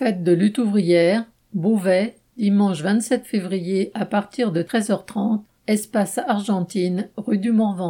Fête de lutte ouvrière, Beauvais, dimanche 27 février à partir de 13h30, espace Argentine, rue du Morvan.